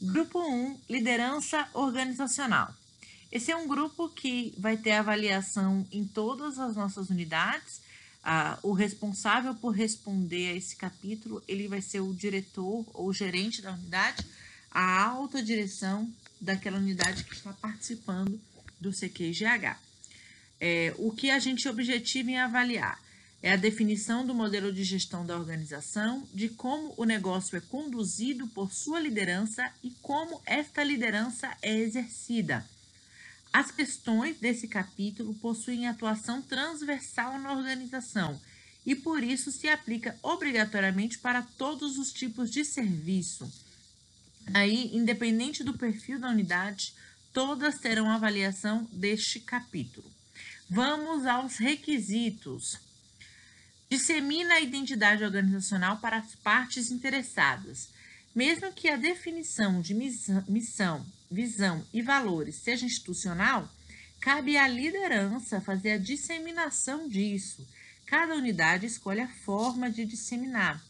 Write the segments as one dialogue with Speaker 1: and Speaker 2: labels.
Speaker 1: Grupo 1, liderança organizacional. Esse é um grupo que vai ter avaliação em todas as nossas unidades. Ah, o responsável por responder a esse capítulo, ele vai ser o diretor ou gerente da unidade, a alta direção daquela unidade que está participando do CQGH. É, o que a gente objetiva em avaliar é a definição do modelo de gestão da organização, de como o negócio é conduzido por sua liderança e como esta liderança é exercida. As questões desse capítulo possuem atuação transversal na organização e por isso se aplica obrigatoriamente para todos os tipos de serviço. Aí, independente do perfil da unidade, todas terão avaliação deste capítulo. Vamos aos requisitos. Dissemina a identidade organizacional para as partes interessadas. Mesmo que a definição de missão, visão e valores seja institucional, cabe à liderança fazer a disseminação disso. Cada unidade escolhe a forma de disseminar.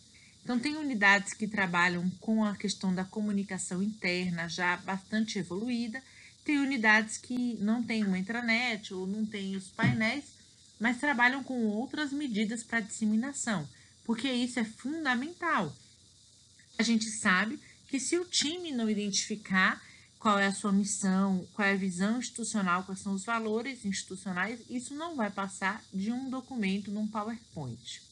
Speaker 1: Então, tem unidades que trabalham com a questão da comunicação interna já bastante evoluída, tem unidades que não têm uma intranet ou não têm os painéis, mas trabalham com outras medidas para disseminação, porque isso é fundamental. A gente sabe que se o time não identificar qual é a sua missão, qual é a visão institucional, quais são os valores institucionais, isso não vai passar de um documento num PowerPoint.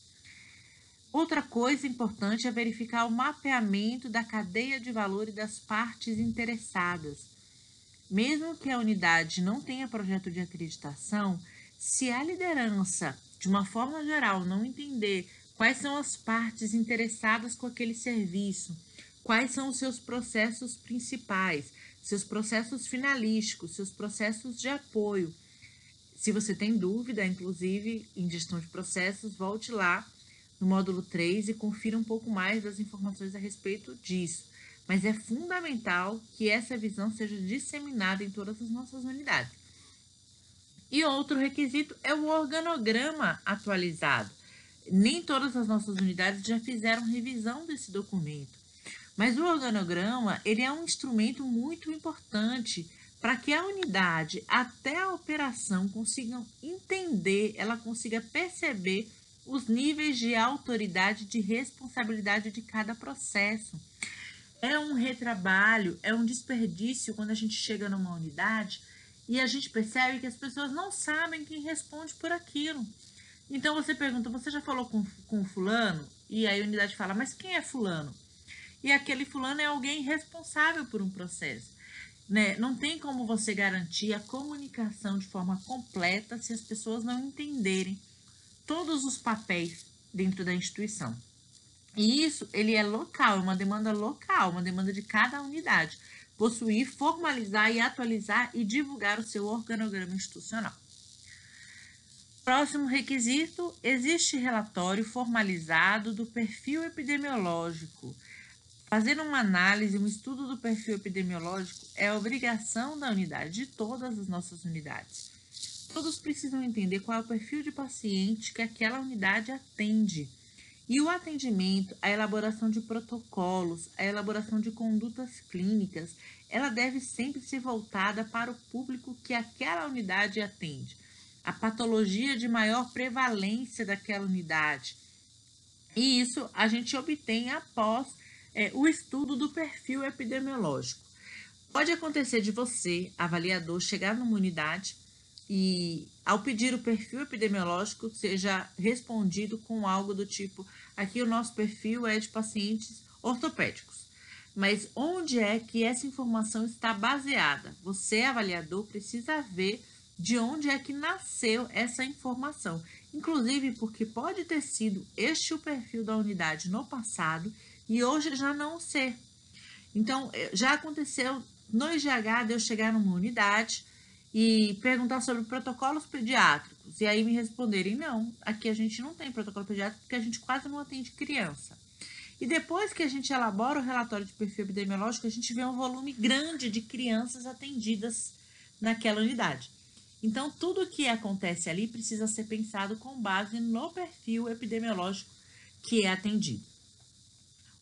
Speaker 1: Outra coisa importante é verificar o mapeamento da cadeia de valor e das partes interessadas. Mesmo que a unidade não tenha projeto de acreditação, se a liderança, de uma forma geral, não entender quais são as partes interessadas com aquele serviço, quais são os seus processos principais, seus processos finalísticos, seus processos de apoio. Se você tem dúvida, inclusive em gestão de processos, volte lá no módulo 3 e confira um pouco mais das informações a respeito disso. Mas é fundamental que essa visão seja disseminada em todas as nossas unidades. E outro requisito é o organograma atualizado. Nem todas as nossas unidades já fizeram revisão desse documento. Mas o organograma, ele é um instrumento muito importante para que a unidade, até a operação, consigam entender, ela consiga perceber os níveis de autoridade, de responsabilidade de cada processo. É um retrabalho, é um desperdício quando a gente chega numa unidade e a gente percebe que as pessoas não sabem quem responde por aquilo. Então você pergunta, você já falou com, com fulano? E aí a unidade fala, mas quem é fulano? E aquele fulano é alguém responsável por um processo. Né? Não tem como você garantir a comunicação de forma completa se as pessoas não entenderem todos os papéis dentro da instituição. E isso, ele é local, é uma demanda local, uma demanda de cada unidade. Possuir, formalizar e atualizar e divulgar o seu organograma institucional. Próximo requisito: existe relatório formalizado do perfil epidemiológico. Fazer uma análise, um estudo do perfil epidemiológico é obrigação da unidade, de todas as nossas unidades. Todos precisam entender qual é o perfil de paciente que aquela unidade atende. E o atendimento, a elaboração de protocolos, a elaboração de condutas clínicas, ela deve sempre ser voltada para o público que aquela unidade atende. A patologia de maior prevalência daquela unidade. E isso a gente obtém após é, o estudo do perfil epidemiológico. Pode acontecer de você, avaliador, chegar numa unidade e ao pedir o perfil epidemiológico seja respondido com algo do tipo: aqui o nosso perfil é de pacientes ortopédicos. Mas onde é que essa informação está baseada? Você, avaliador, precisa ver de onde é que nasceu essa informação. Inclusive porque pode ter sido este o perfil da unidade no passado e hoje já não ser. Então, eh, já aconteceu no IGH de eu chegar numa unidade e perguntar sobre protocolos pediátricos. E aí me responderem: não, aqui a gente não tem protocolo pediátrico porque a gente quase não atende criança. E depois que a gente elabora o relatório de perfil epidemiológico, a gente vê um volume grande de crianças atendidas naquela unidade. Então, tudo que acontece ali precisa ser pensado com base no perfil epidemiológico que é atendido.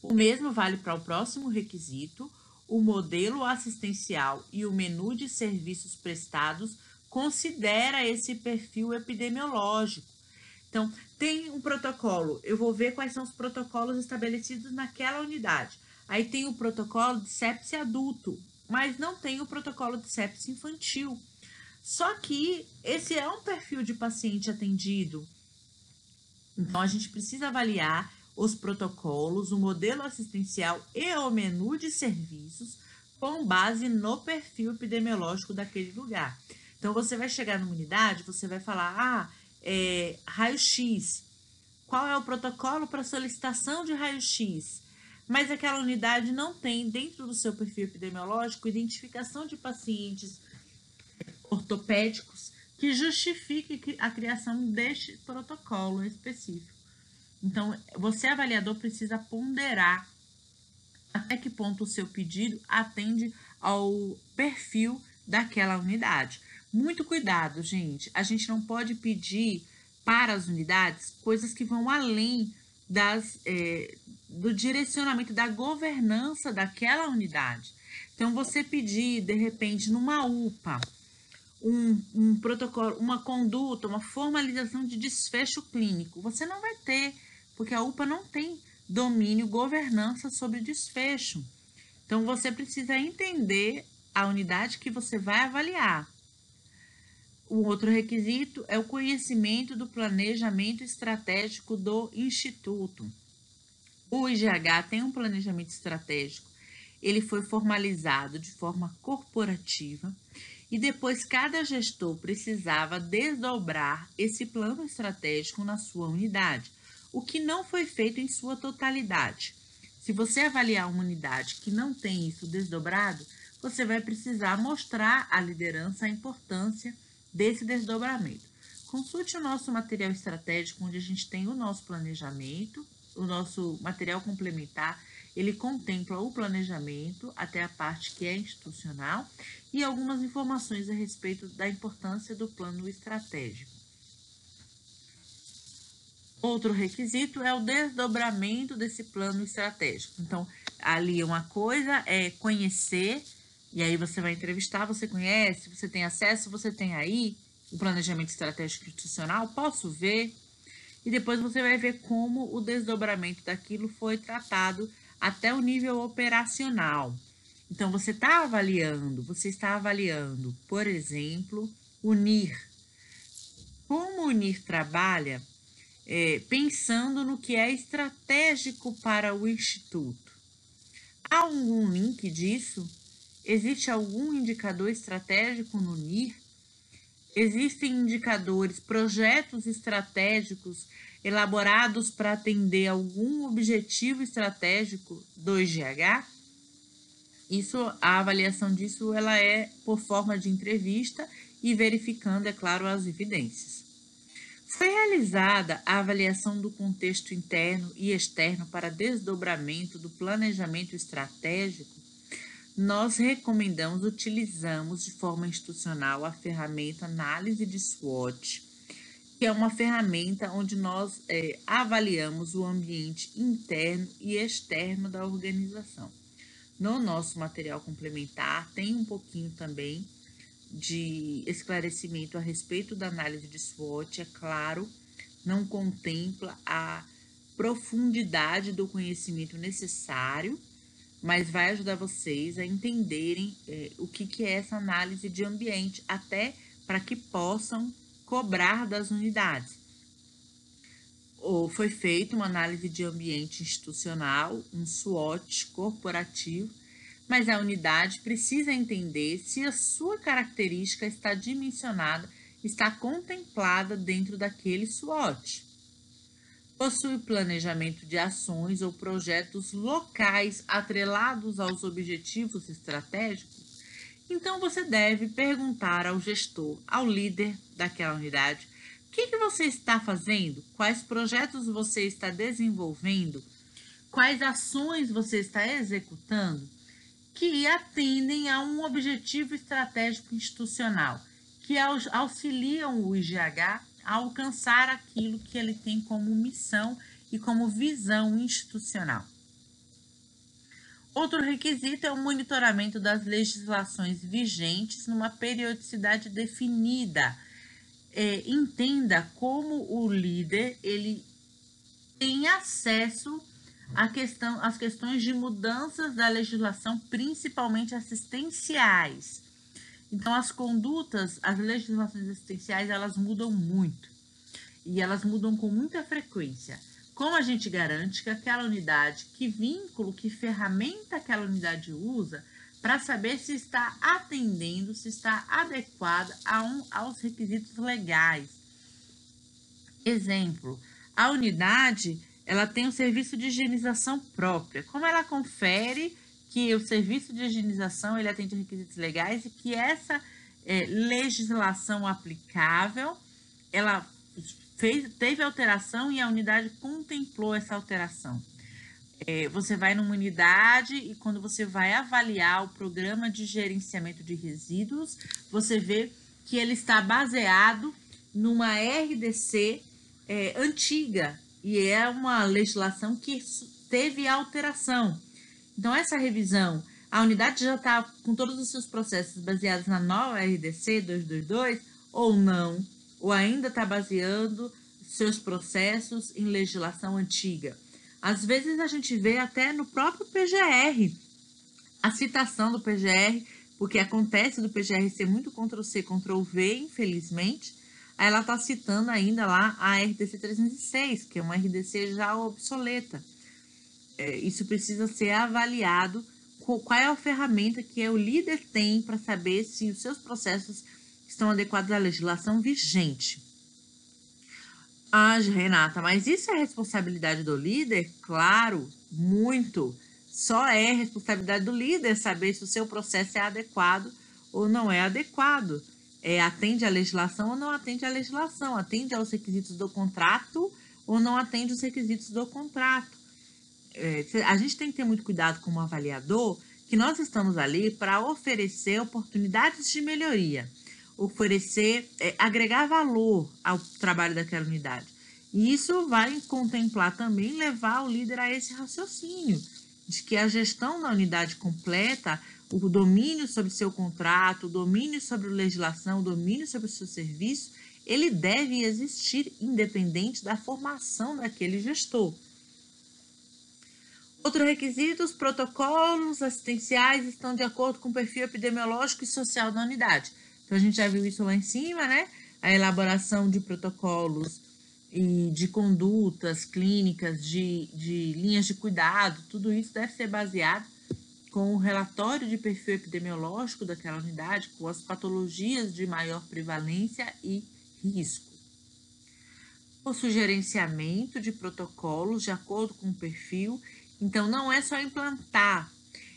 Speaker 1: O mesmo vale para o próximo requisito, o modelo assistencial e o menu de serviços prestados considera esse perfil epidemiológico. Então, tem um protocolo, eu vou ver quais são os protocolos estabelecidos naquela unidade. Aí tem o protocolo de sepse adulto, mas não tem o protocolo de sepse infantil. Só que esse é um perfil de paciente atendido. Então, a gente precisa avaliar os protocolos, o modelo assistencial e o menu de serviços com base no perfil epidemiológico daquele lugar. Então, você vai chegar numa unidade, você vai falar, ah, é, raio-x. Qual é o protocolo para solicitação de raio-x? Mas aquela unidade não tem, dentro do seu perfil epidemiológico, identificação de pacientes ortopédicos que justifique a criação deste protocolo específico. Então, você, avaliador, precisa ponderar até que ponto o seu pedido atende ao perfil daquela unidade. Muito cuidado, gente. A gente não pode pedir para as unidades coisas que vão além das, é, do direcionamento da governança daquela unidade. Então, você pedir, de repente, numa UPA, um, um protocolo, uma conduta, uma formalização de desfecho clínico, você não vai ter porque a UPA não tem domínio, governança sobre desfecho. Então, você precisa entender a unidade que você vai avaliar. O outro requisito é o conhecimento do planejamento estratégico do Instituto. O IGH tem um planejamento estratégico. Ele foi formalizado de forma corporativa e depois cada gestor precisava desdobrar esse plano estratégico na sua unidade o que não foi feito em sua totalidade. Se você avaliar uma unidade que não tem isso desdobrado, você vai precisar mostrar à liderança a importância desse desdobramento. Consulte o nosso material estratégico, onde a gente tem o nosso planejamento, o nosso material complementar, ele contempla o planejamento até a parte que é institucional e algumas informações a respeito da importância do plano estratégico. Outro requisito é o desdobramento desse plano estratégico. Então, ali uma coisa é conhecer, e aí você vai entrevistar, você conhece, você tem acesso, você tem aí o planejamento estratégico institucional, posso ver, e depois você vai ver como o desdobramento daquilo foi tratado até o nível operacional. Então, você está avaliando, você está avaliando, por exemplo, o NIR. Como o NIR trabalha, é, pensando no que é estratégico para o Instituto. Há algum link disso? Existe algum indicador estratégico no NIR? Existem indicadores, projetos estratégicos elaborados para atender algum objetivo estratégico do IGH? Isso, a avaliação disso, ela é por forma de entrevista e verificando, é claro, as evidências. Foi realizada a avaliação do contexto interno e externo para desdobramento do planejamento estratégico. Nós recomendamos, utilizamos de forma institucional a ferramenta análise de SWOT, que é uma ferramenta onde nós é, avaliamos o ambiente interno e externo da organização. No nosso material complementar tem um pouquinho também de esclarecimento a respeito da análise de SWOT, é claro, não contempla a profundidade do conhecimento necessário, mas vai ajudar vocês a entenderem é, o que, que é essa análise de ambiente, até para que possam cobrar das unidades. Ou foi feita uma análise de ambiente institucional, um SWOT corporativo, mas a unidade precisa entender se a sua característica está dimensionada, está contemplada dentro daquele SWOT. Possui planejamento de ações ou projetos locais atrelados aos objetivos estratégicos? Então você deve perguntar ao gestor, ao líder daquela unidade, o que, que você está fazendo? Quais projetos você está desenvolvendo? Quais ações você está executando? Que atendem a um objetivo estratégico institucional, que auxiliam o IGH a alcançar aquilo que ele tem como missão e como visão institucional. Outro requisito é o monitoramento das legislações vigentes numa periodicidade definida. É, entenda como o líder ele tem acesso questão, às questões de mudanças da legislação, principalmente assistenciais. Então, as condutas, as legislações assistenciais, elas mudam muito e elas mudam com muita frequência. Como a gente garante que aquela unidade, que vínculo, que ferramenta aquela unidade usa para saber se está atendendo, se está adequada a um, aos requisitos legais. Exemplo, a unidade ela tem um serviço de higienização própria. Como ela confere que o serviço de higienização ele atende requisitos legais e que essa é, legislação aplicável ela fez, teve alteração e a unidade contemplou essa alteração. É, você vai numa unidade e quando você vai avaliar o programa de gerenciamento de resíduos, você vê que ele está baseado numa RDC é, antiga e é uma legislação que teve alteração. Então, essa revisão, a unidade já está com todos os seus processos baseados na nova RDC 222 ou não? ou ainda está baseando seus processos em legislação antiga. Às vezes a gente vê até no próprio PGR a citação do PGR, porque acontece do PGR ser muito Ctrl-C, Ctrl-V, infelizmente, aí ela está citando ainda lá a RDC 306, que é uma RDC já obsoleta. É, isso precisa ser avaliado, qual é a ferramenta que o líder tem para saber se os seus processos estão adequados à legislação vigente. Ah, Renata, mas isso é responsabilidade do líder? Claro, muito. Só é responsabilidade do líder saber se o seu processo é adequado ou não é adequado. É, atende à legislação ou não atende à legislação, atende aos requisitos do contrato ou não atende os requisitos do contrato. É, a gente tem que ter muito cuidado como avaliador, que nós estamos ali para oferecer oportunidades de melhoria oferecer, é, agregar valor ao trabalho daquela unidade. E isso vai contemplar também levar o líder a esse raciocínio de que a gestão da unidade completa, o domínio sobre seu contrato, o domínio sobre a legislação, o domínio sobre o seu serviço, ele deve existir independente da formação daquele gestor. Outro requisito, os protocolos assistenciais estão de acordo com o perfil epidemiológico e social da unidade. Então, a gente já viu isso lá em cima, né? A elaboração de protocolos e de condutas clínicas, de, de linhas de cuidado, tudo isso deve ser baseado com o relatório de perfil epidemiológico daquela unidade, com as patologias de maior prevalência e risco. O sugerenciamento de protocolos de acordo com o perfil. Então, não é só implantar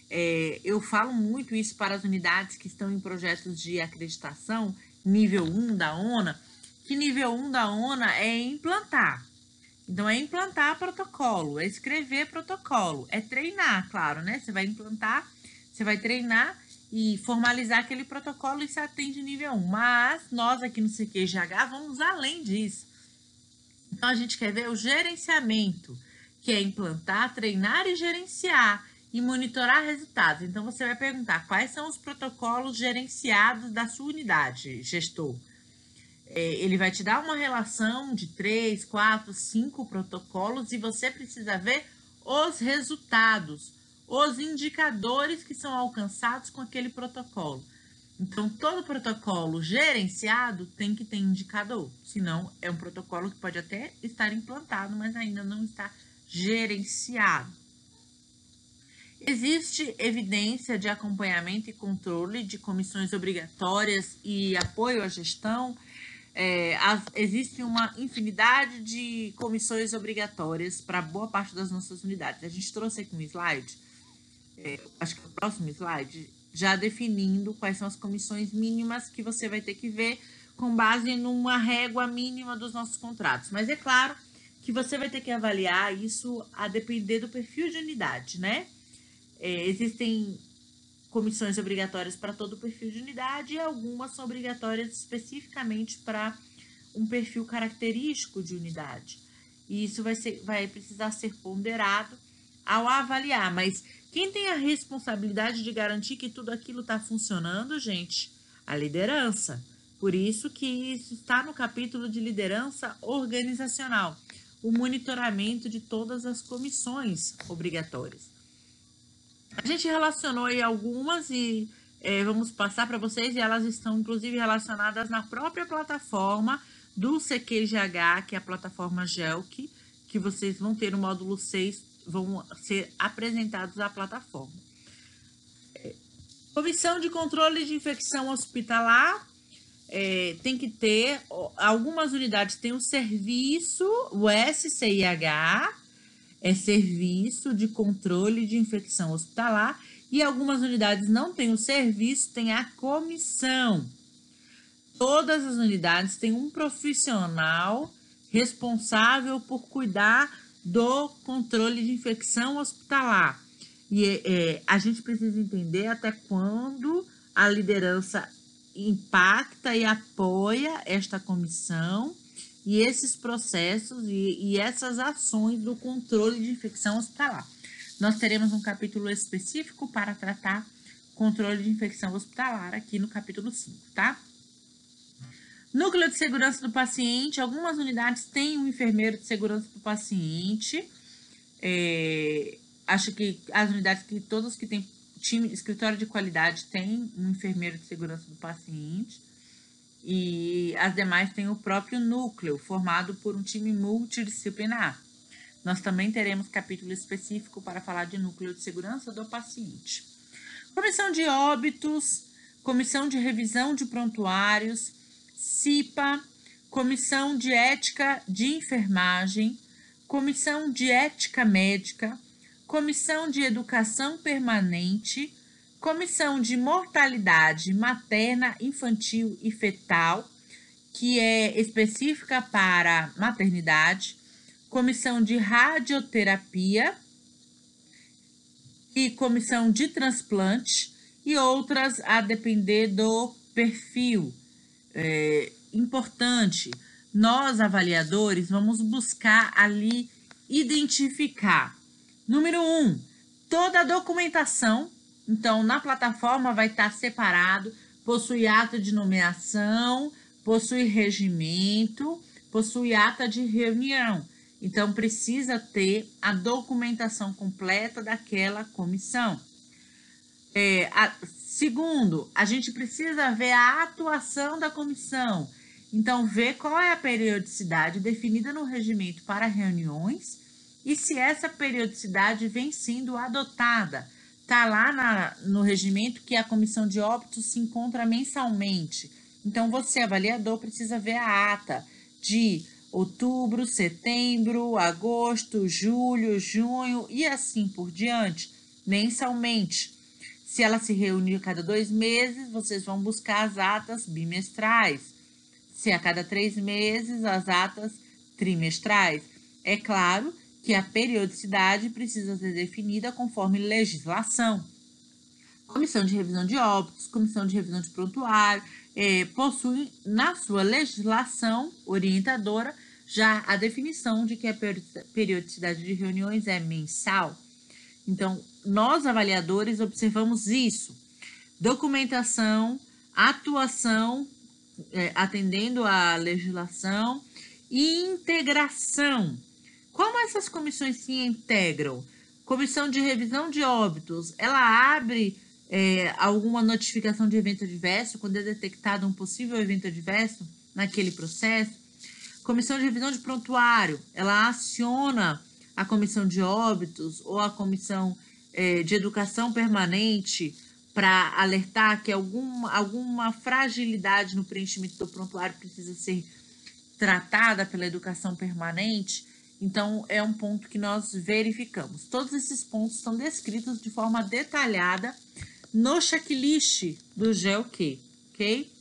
Speaker 1: é, eu falo muito isso para as unidades que estão em projetos de acreditação, nível 1 da ONA, que nível 1 da ONA é implantar. Então, é implantar protocolo, é escrever protocolo, é treinar, claro, né? Você vai implantar, você vai treinar e formalizar aquele protocolo e se atende nível 1. Mas nós aqui no CQGH vamos além disso. Então, a gente quer ver o gerenciamento, que é implantar, treinar e gerenciar e monitorar resultados. Então, você vai perguntar quais são os protocolos gerenciados da sua unidade, gestor. É, ele vai te dar uma relação de três, quatro, cinco protocolos e você precisa ver os resultados, os indicadores que são alcançados com aquele protocolo. Então, todo protocolo gerenciado tem que ter indicador, senão é um protocolo que pode até estar implantado, mas ainda não está gerenciado. Existe evidência de acompanhamento e controle de comissões obrigatórias e apoio à gestão. É, existe uma infinidade de comissões obrigatórias para boa parte das nossas unidades. A gente trouxe aqui um slide, é, acho que é o próximo slide, já definindo quais são as comissões mínimas que você vai ter que ver com base numa régua mínima dos nossos contratos. Mas é claro que você vai ter que avaliar isso a depender do perfil de unidade, né? É, existem comissões obrigatórias para todo o perfil de unidade e algumas são obrigatórias especificamente para um perfil característico de unidade. E isso vai, ser, vai precisar ser ponderado ao avaliar, mas quem tem a responsabilidade de garantir que tudo aquilo está funcionando, gente? A liderança. Por isso que isso está no capítulo de liderança organizacional, o monitoramento de todas as comissões obrigatórias. A gente relacionou aí algumas e é, vamos passar para vocês e elas estão inclusive relacionadas na própria plataforma do CQGH, que é a plataforma GELC, que vocês vão ter no módulo 6, vão ser apresentados à plataforma. Comissão de controle de infecção hospitalar, é, tem que ter, algumas unidades têm o serviço, o SCIH, é Serviço de Controle de Infecção Hospitalar, e algumas unidades não têm o serviço, tem a comissão. Todas as unidades têm um profissional responsável por cuidar do controle de infecção hospitalar. E é, a gente precisa entender até quando a liderança impacta e apoia esta comissão e esses processos e, e essas ações do controle de infecção hospitalar. Nós teremos um capítulo específico para tratar controle de infecção hospitalar aqui no capítulo 5, tá? Núcleo de segurança do paciente. Algumas unidades têm um enfermeiro de segurança do paciente. É, acho que as unidades que todos que têm time, escritório de qualidade têm um enfermeiro de segurança do paciente. E as demais têm o próprio núcleo, formado por um time multidisciplinar. Nós também teremos capítulo específico para falar de núcleo de segurança do paciente. Comissão de óbitos, comissão de revisão de prontuários, CIPA, comissão de ética de enfermagem, comissão de ética médica, comissão de educação permanente, comissão de mortalidade materna, infantil e fetal, que é específica para maternidade, comissão de radioterapia e comissão de transplante e outras a depender do perfil. É, importante, nós avaliadores vamos buscar ali identificar. Número um, toda a documentação. Então, na plataforma vai estar separado, possui ata de nomeação, possui regimento, possui ata de reunião. Então, precisa ter a documentação completa daquela comissão. É, a, segundo, a gente precisa ver a atuação da comissão. Então, ver qual é a periodicidade definida no regimento para reuniões e se essa periodicidade vem sendo adotada. Está lá na, no regimento que a comissão de óbitos se encontra mensalmente. Então, você, avaliador, precisa ver a ata de outubro, setembro, agosto, julho, junho e assim por diante, mensalmente. Se ela se reunir a cada dois meses, vocês vão buscar as atas bimestrais. Se a cada três meses, as atas trimestrais. É claro que a periodicidade precisa ser definida conforme legislação. Comissão de revisão de óbitos, comissão de revisão de prontuário, é, possuem na sua legislação orientadora já a definição de que a periodicidade de reuniões é mensal. Então, nós avaliadores observamos isso. Documentação, atuação, é, atendendo à legislação e integração. Como essas comissões se integram? Comissão de revisão de óbitos, ela abre é, alguma notificação de evento adverso, quando é detectado um possível evento adverso naquele processo. Comissão de revisão de prontuário, ela aciona a comissão de óbitos ou a comissão é, de educação permanente para alertar que alguma, alguma fragilidade no preenchimento do prontuário precisa ser tratada pela educação permanente. Então, é um ponto que nós verificamos. Todos esses pontos estão descritos de forma detalhada no checklist do GEOQ, ok?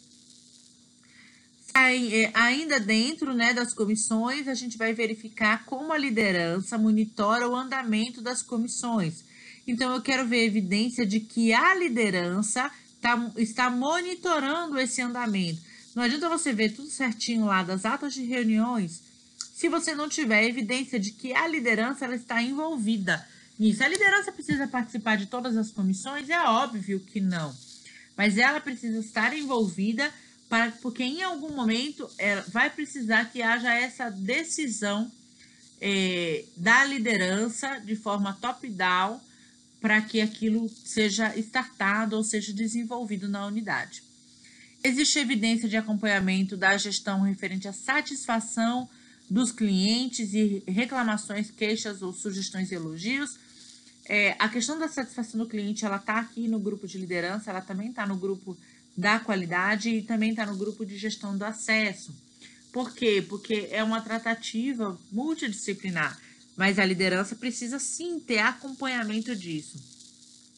Speaker 1: É, ainda dentro né, das comissões, a gente vai verificar como a liderança monitora o andamento das comissões. Então, eu quero ver evidência de que a liderança tá, está monitorando esse andamento. Não adianta você ver tudo certinho lá das atas de reuniões se você não tiver evidência de que a liderança ela está envolvida Isso. A liderança precisa participar de todas as comissões? É óbvio que não. Mas ela precisa estar envolvida para, porque em algum momento ela vai precisar que haja essa decisão é, da liderança de forma top-down para que aquilo seja startado ou seja desenvolvido na unidade. Existe evidência de acompanhamento da gestão referente à satisfação dos clientes e reclamações, queixas ou sugestões e elogios. É, a questão da satisfação do cliente, ela está aqui no grupo de liderança, ela também está no grupo da qualidade e também está no grupo de gestão do acesso. Por quê? Porque é uma tratativa multidisciplinar, mas a liderança precisa sim ter acompanhamento disso.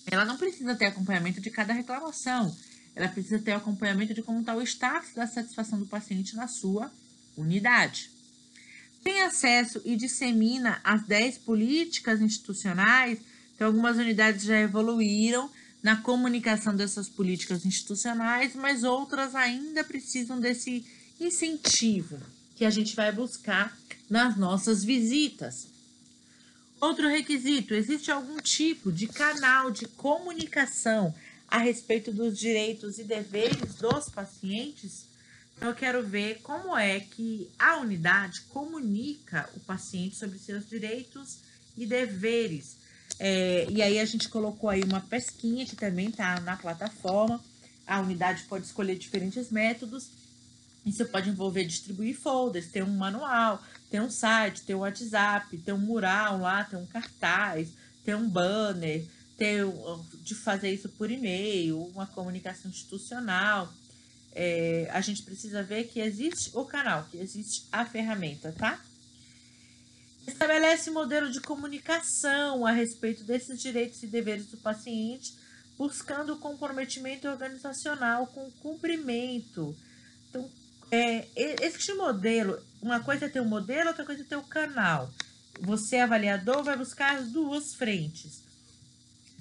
Speaker 1: Ela não precisa ter acompanhamento de cada reclamação, ela precisa ter acompanhamento de como está o status da satisfação do paciente na sua unidade tem acesso e dissemina as 10 políticas institucionais, então algumas unidades já evoluíram na comunicação dessas políticas institucionais, mas outras ainda precisam desse incentivo que a gente vai buscar nas nossas visitas. Outro requisito: existe algum tipo de canal de comunicação a respeito dos direitos e deveres dos pacientes? Eu quero ver como é que a unidade comunica o paciente sobre seus direitos e deveres. É, e aí a gente colocou aí uma pesquinha que também está na plataforma. A unidade pode escolher diferentes métodos. Isso pode envolver distribuir folders, ter um manual, ter um site, ter um WhatsApp, ter um mural lá, ter um cartaz, ter um banner, ter de fazer isso por e-mail, uma comunicação institucional é, a gente precisa ver que existe o canal, que existe a ferramenta, tá? Estabelece modelo de comunicação a respeito desses direitos e deveres do paciente, buscando o comprometimento organizacional com o cumprimento. Então, é, este modelo, uma coisa é ter o um modelo, outra coisa é ter o um canal. Você, avaliador, vai buscar as duas frentes.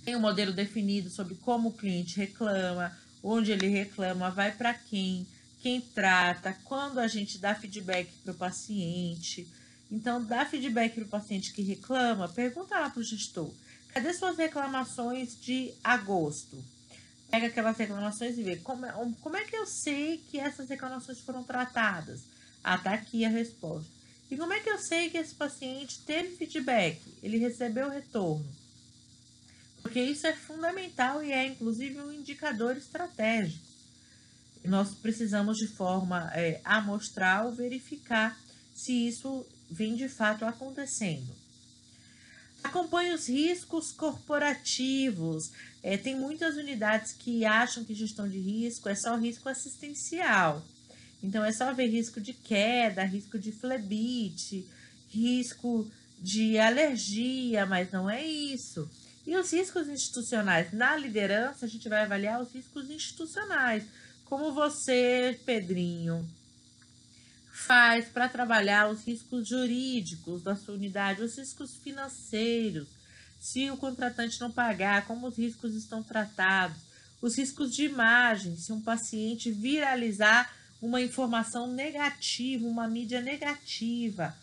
Speaker 1: Tem um modelo definido sobre como o cliente reclama, onde ele reclama, vai para quem, quem trata, quando a gente dá feedback para o paciente. Então, dá feedback para o paciente que reclama, pergunta lá para o gestor: cadê suas reclamações de agosto? Pega aquelas reclamações e vê como é, como é que eu sei que essas reclamações foram tratadas. Ah, tá aqui a resposta. E como é que eu sei que esse paciente teve feedback? Ele recebeu retorno? Porque isso é fundamental e é inclusive um indicador estratégico. Nós precisamos, de forma é, amostral, verificar se isso vem de fato acontecendo. Acompanhe os riscos corporativos. É, tem muitas unidades que acham que gestão de risco é só risco assistencial. Então, é só ver risco de queda, risco de flebite, risco de alergia, mas não é isso. E os riscos institucionais? Na liderança, a gente vai avaliar os riscos institucionais. Como você, Pedrinho, faz para trabalhar os riscos jurídicos da sua unidade, os riscos financeiros, se o contratante não pagar, como os riscos estão tratados, os riscos de imagem, se um paciente viralizar uma informação negativa, uma mídia negativa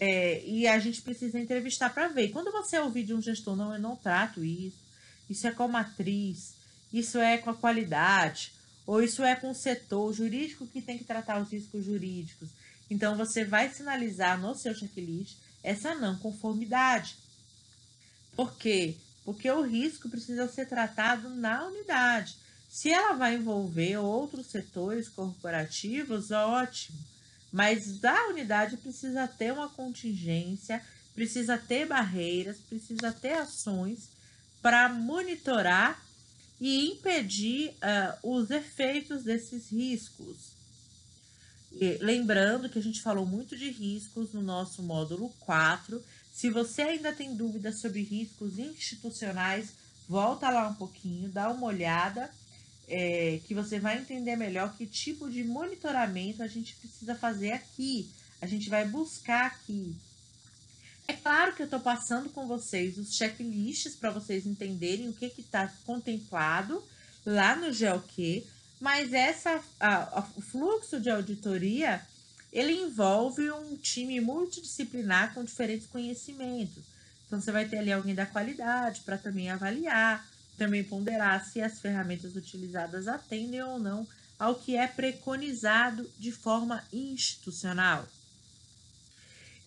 Speaker 1: é, e a gente precisa entrevistar para ver. Quando você ouvir de um gestor, não, eu não trato isso, isso é com a matriz, isso é com a qualidade, ou isso é com o setor jurídico que tem que tratar os riscos jurídicos. Então, você vai sinalizar no seu checklist essa não conformidade. Por quê? Porque o risco precisa ser tratado na unidade. Se ela vai envolver outros setores corporativos, ótimo mas a unidade precisa ter uma contingência, precisa ter barreiras, precisa ter ações para monitorar e impedir uh, os efeitos desses riscos. E, lembrando que a gente falou muito de riscos no nosso módulo 4. Se você ainda tem dúvidas sobre riscos institucionais, volta lá um pouquinho, dá uma olhada é, que você vai entender melhor que tipo de monitoramento a gente precisa fazer aqui. A gente vai buscar aqui. É claro que eu estou passando com vocês os checklists para vocês entenderem o que está contemplado lá no GeoQ, mas essa, a, a, o fluxo de auditoria ele envolve um time multidisciplinar com diferentes conhecimentos. Então, você vai ter ali alguém da qualidade para também avaliar, também ponderar se as ferramentas utilizadas atendem ou não ao que é preconizado de forma institucional.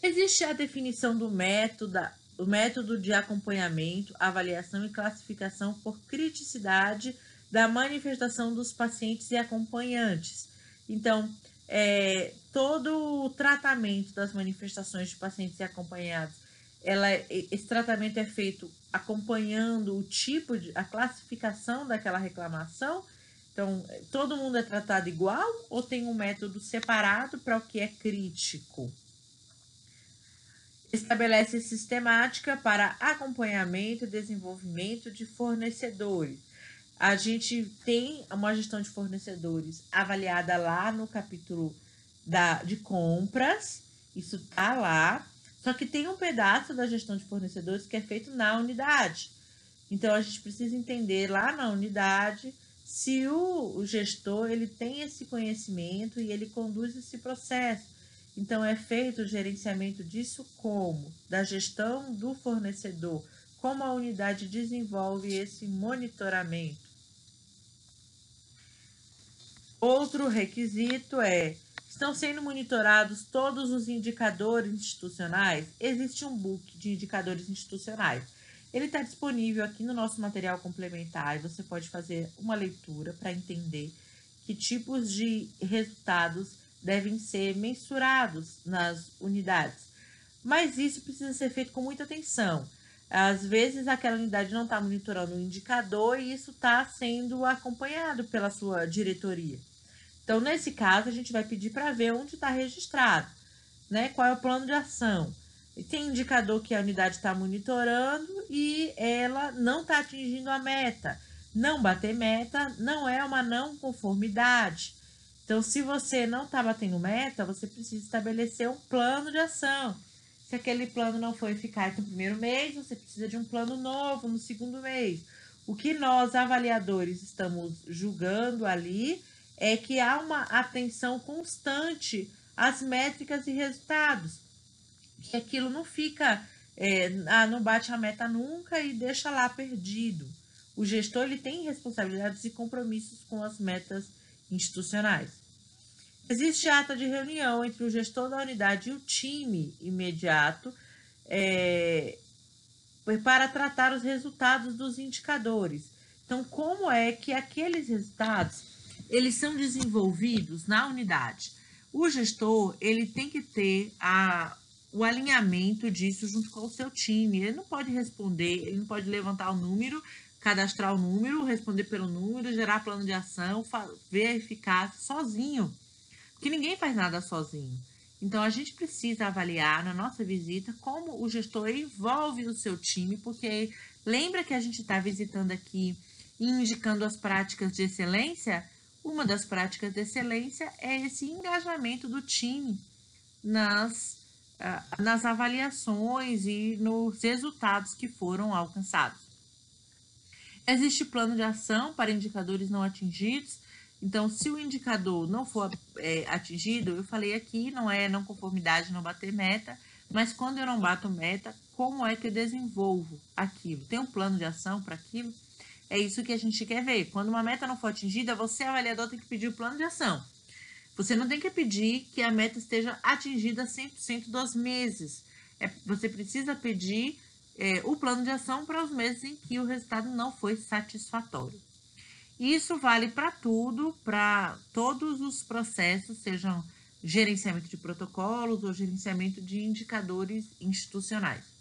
Speaker 1: Existe a definição do método, o método de acompanhamento, avaliação e classificação por criticidade da manifestação dos pacientes e acompanhantes. Então, é, todo o tratamento das manifestações de pacientes e acompanhados, ela, esse tratamento é feito acompanhando o tipo de a classificação daquela reclamação. Então, todo mundo é tratado igual ou tem um método separado para o que é crítico? Estabelece sistemática para acompanhamento e desenvolvimento de fornecedores. A gente tem uma gestão de fornecedores avaliada lá no capítulo da, de compras, isso tá lá. Só que tem um pedaço da gestão de fornecedores que é feito na unidade. Então a gente precisa entender lá na unidade se o, gestor ele tem esse conhecimento e ele conduz esse processo. Então, é feito o gerenciamento disso como? Da gestão do fornecedor. Como a unidade desenvolve esse monitoramento? Outro requisito é: estão sendo monitorados todos os indicadores institucionais? Existe um book de indicadores institucionais. Ele está disponível aqui no nosso material complementar e você pode fazer uma leitura para entender que tipos de resultados devem ser mensurados nas unidades. Mas isso precisa ser feito com muita atenção. Às vezes, aquela unidade não está monitorando o indicador e isso está sendo acompanhado pela sua diretoria. Então, nesse caso, a gente vai pedir para ver onde está registrado, né? Qual é o plano de ação. E tem indicador que a unidade está monitorando e ela não está atingindo a meta. Não bater meta não é uma não conformidade. Então, se você não está batendo meta, você precisa estabelecer um plano de ação. Se aquele plano não foi eficaz no primeiro mês, você precisa de um plano novo no segundo mês. O que nós, avaliadores, estamos julgando ali é que há uma atenção constante às métricas e resultados. Que aquilo não fica, é, ah, não bate a meta nunca e deixa lá perdido. O gestor ele tem responsabilidades e compromissos com as metas institucionais. Existe ata de reunião entre o gestor da unidade e o time imediato é, para tratar os resultados dos indicadores. Então, como é que aqueles resultados eles são desenvolvidos na unidade? O gestor ele tem que ter a, o alinhamento disso junto com o seu time. Ele não pode responder, ele não pode levantar o número cadastrar o número, responder pelo número, gerar plano de ação, ver a eficácia sozinho. Porque ninguém faz nada sozinho. Então, a gente precisa avaliar na nossa visita como o gestor envolve o seu time, porque lembra que a gente está visitando aqui e indicando as práticas de excelência? Uma das práticas de excelência é esse engajamento do time nas, ah, nas avaliações e nos resultados que foram alcançados. Existe plano de ação para indicadores não atingidos. Então, se o indicador não for é, atingido, eu falei aqui, não é não conformidade, não bater meta, mas quando eu não bato meta, como é que eu desenvolvo aquilo? Tem um plano de ação para aquilo? É isso que a gente quer ver. Quando uma meta não for atingida, você, avaliador, tem que pedir o plano de ação. Você não tem que pedir que a meta esteja atingida 100% dos meses. É, você precisa pedir é, o plano de ação para os meses em que o resultado não foi satisfatório. Isso vale para tudo, para todos os processos, sejam gerenciamento de protocolos ou gerenciamento de indicadores institucionais.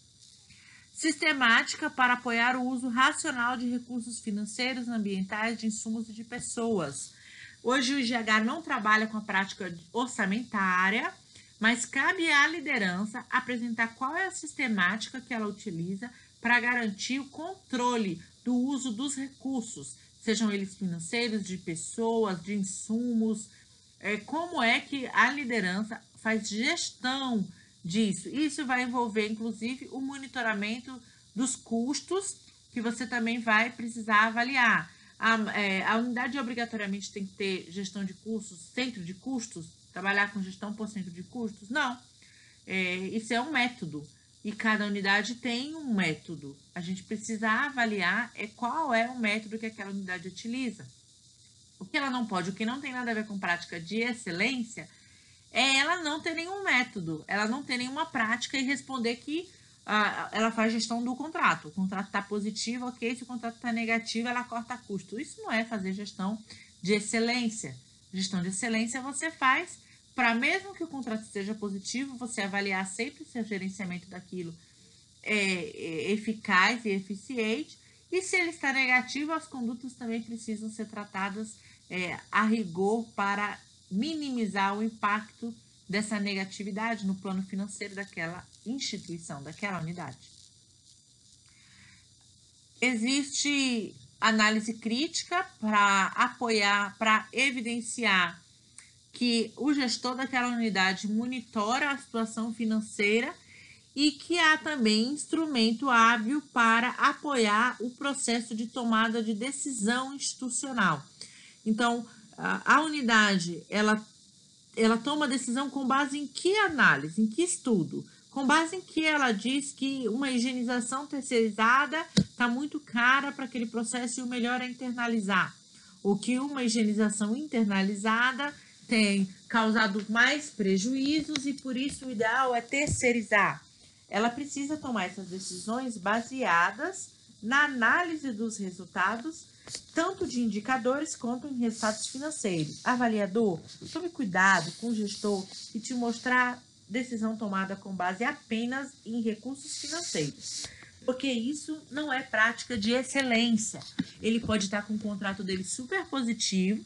Speaker 1: Sistemática para apoiar o uso racional de recursos financeiros, ambientais, de insumos e de pessoas. Hoje o IGH não trabalha com a prática orçamentária, mas cabe à liderança apresentar qual é a sistemática que ela utiliza para garantir o controle do uso dos recursos, sejam eles financeiros, de pessoas, de insumos, é, como é que a liderança faz gestão disso. Isso vai envolver, inclusive, o monitoramento dos custos, que você também vai precisar avaliar. A, é, a unidade obrigatoriamente tem que ter gestão de custos, centro de custos, trabalhar com gestão por cento de custos? Não. É, isso é um método. e cada unidade tem um método. A gente precisa avaliar é qual é o método que aquela unidade utiliza. O que ela não pode, o que não tem nada a ver com prática de excelência, é ela não ter nenhum método, ela não ter nenhuma prática e responder que ah, ela faz gestão do contrato. O contrato está positivo, ok. Se o contrato está negativo, ela corta custo. Isso não é fazer gestão de excelência. Gestão de excelência você faz para mesmo que o contrato seja positivo, você avaliar sempre se o gerenciamento daquilo é, é eficaz e eficiente. E se ele está negativo, as condutas também precisam ser tratadas é, a rigor para minimizar o impacto dessa negatividade no plano financeiro daquela instituição, daquela unidade. Existe análise crítica para apoiar, para evidenciar que o gestor daquela unidade monitora a situação financeira e que há também instrumento hábil para apoiar o processo de tomada de decisão institucional. Então, a, unidade, ela, ela toma decisão com base em que análise, em que estudo? Com base em que ela diz que uma higienização terceirizada está muito cara para aquele processo e o melhor é internalizar. Ou que uma higienização internalizada tem causado mais prejuízos e por isso o ideal é terceirizar. Ela precisa tomar essas decisões baseadas na análise dos resultados, tanto de indicadores quanto em resultados financeiros. Avaliador, tome cuidado com o gestor e te mostrar decisão tomada com base apenas em recursos financeiros. Porque isso não é prática de excelência. Ele pode estar com o contrato dele super positivo,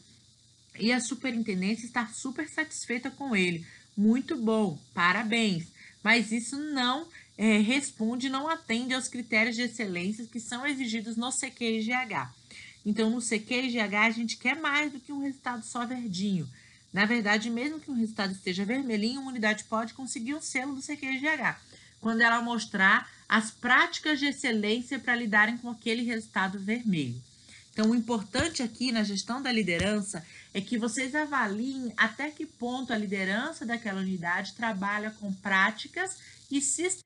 Speaker 1: e a superintendência está super satisfeita com ele. Muito bom, parabéns. Mas isso não é, responde, não atende aos critérios de excelência que são exigidos no CQIGH. Então, no CQIGH, a gente quer mais do que um resultado só verdinho. Na verdade, mesmo que o resultado esteja vermelhinho, uma unidade pode conseguir o selo do CQIGH, quando ela mostrar as práticas de excelência para lidarem com aquele resultado vermelho. Então, o importante aqui na gestão da liderança é que vocês avaliem até que ponto a liderança daquela unidade trabalha com práticas e sistemáticas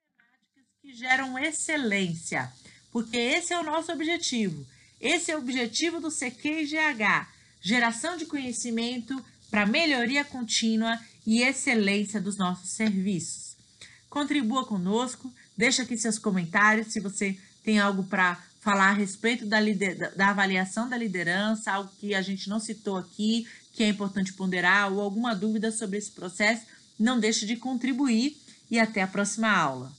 Speaker 1: que geram excelência, porque esse é o nosso objetivo. Esse é o objetivo do CQGH, geração de conhecimento para melhoria contínua e excelência dos nossos serviços. Contribua conosco, deixa aqui seus comentários se você tem algo para falar a respeito da, da avaliação da liderança, algo que a gente não citou aqui, que é importante ponderar, ou alguma dúvida sobre esse processo, não deixe de contribuir e até a próxima aula.